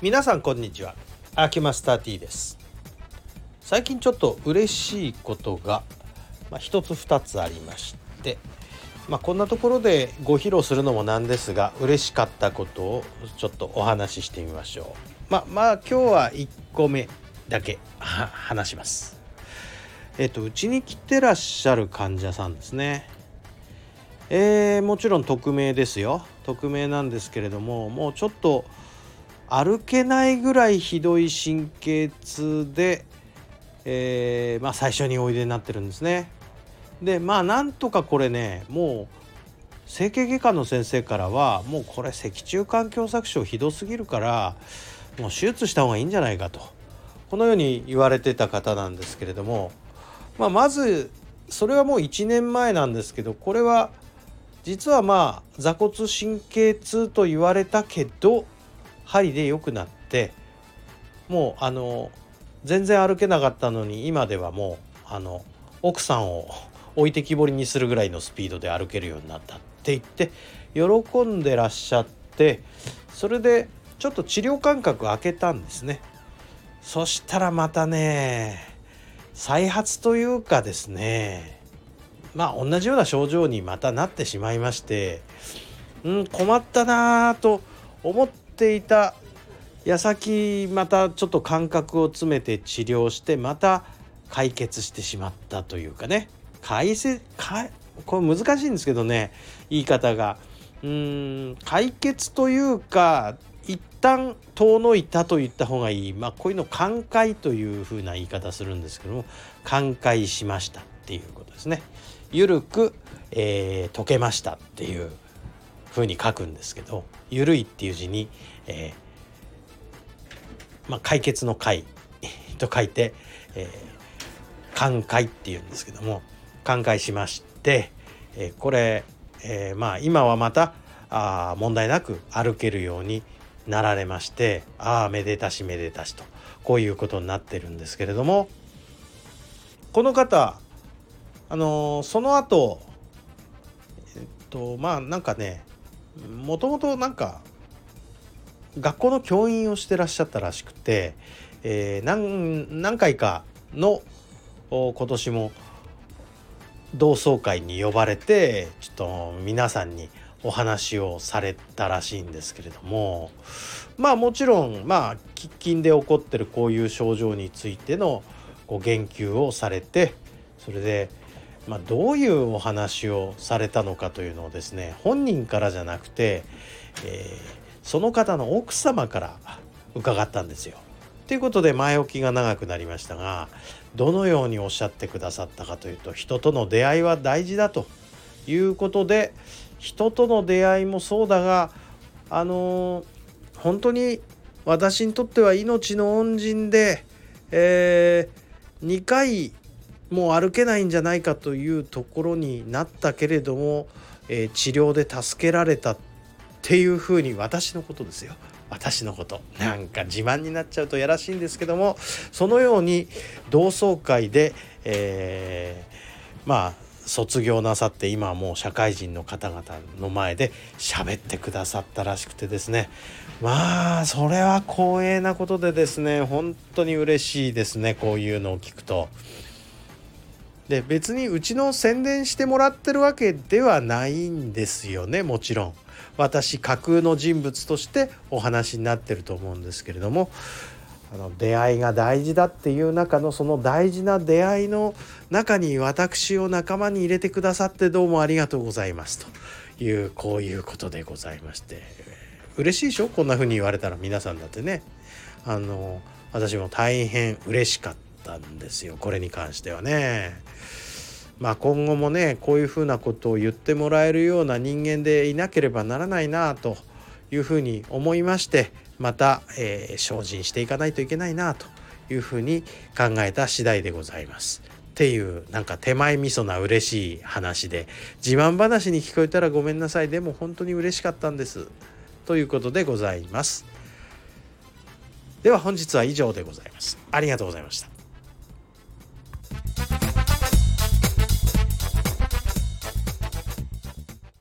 皆さんこんにちは。アキマスター T です。最近ちょっと嬉しいことが、まあ、一つ二つありましてまあ、こんなところでご披露するのもなんですが嬉しかったことをちょっとお話ししてみましょう。まあまあ今日は1個目だけ話します。えっとうちに来てらっしゃる患者さんですね。えー、もちろん匿名ですよ。匿名なんですけれどももうちょっと歩けないぐらいひどい神経痛で、えー、まあ、最初においでになってるんですね。でまあなんとかこれねもう整形外科の先生からはもうこれ脊柱管狭窄症ひどすぎるからもう手術した方がいいんじゃないかとこのように言われてた方なんですけれども、まあ、まずそれはもう1年前なんですけどこれは実はまあ座骨神経痛と言われたけど針で良くなってもうあの全然歩けなかったのに今ではもうあの奥さんを置いてきぼりにするぐらいのスピードで歩けるようになったって言って喜んでらっしゃってそれでちょっと治療間隔空けたんですね。そしたらまたね再発というかですねまあ同じような症状にまたなってしまいましてうん困ったなと思ってていた矢先またちょっと間隔を詰めて治療してまた解決してしまったというかね。解説これ難しいんですけどね。言い方が。うーん解決というか一旦遠のいたと言った方がいい。まあこういうの寛解というふうな言い方するんですけども寛解しましたっていうことですね。ゆるく、えー、解けましたっていうふうに書くんですけど「ゆるい」っていう字に、えー、まあ、解決の解と書いて、えー、寛解っていうんですけども寛解しまして、えー、これ、えまあ今はまたあ問題なく歩けるようになられましてああめでたしめでたしとこういうことになってるんですけれどもこの方あのその後えっとまあなんかねもともとなんか学校の教員をしてらっしゃったらしくて、えー、何何回かの今年も同窓会に呼ばれてちょっと皆さんにお話をされたらしいんですけれどもまあもちろんまあ喫緊で起こってるこういう症状についてのこう言及をされてそれでまあ、どういうお話をされたのかというのをですね本人からじゃなくて、えー、その方の奥様から伺ったんですよ。ということで前置きが長くなりましたがどのようにおっしゃってくださったかというと人との出会いは大事だということで人との出会いもそうだがあのー、本当に私にとっては命の恩人で、えー、2回もう歩けないんじゃないかというところになったけれども、えー、治療で助けられたっていうふうに私のことですよ。私のこと。なんか自慢になっちゃうとやらしいんですけどもそのように同窓会で、えー、まあ卒業なさって今はもう社会人の方々の前で喋ってくださったらしくてですね。まあそれは光栄なことでですね本当に嬉しいですねこういうのを聞くと。で別にうちの宣伝してもらってるわけではないんですよねもちろん。私架空の人物としてお話になってると思うんですけれども。あの出会いが大事だっていう中のその大事な出会いの中に私を仲間に入れてくださってどうもありがとうございますと。いうこういうことでございまして。嬉しいでしょ？こんな風に言われたら皆さんだってね。あの私も大変嬉しかった。ったんですよこれに関してはね。まあ今後もねこういうふうなことを言ってもらえるような人間でいなければならないなというふうに思いましてまた、えー、精進していかないといけないなというふうに考えた次第でございます。っていうなんか手前味噌な嬉しい話で自慢話に聞こえたらごめんなさいでも本当に嬉しかったんですということでございます。では本日は以上でございます。ありがとうございました。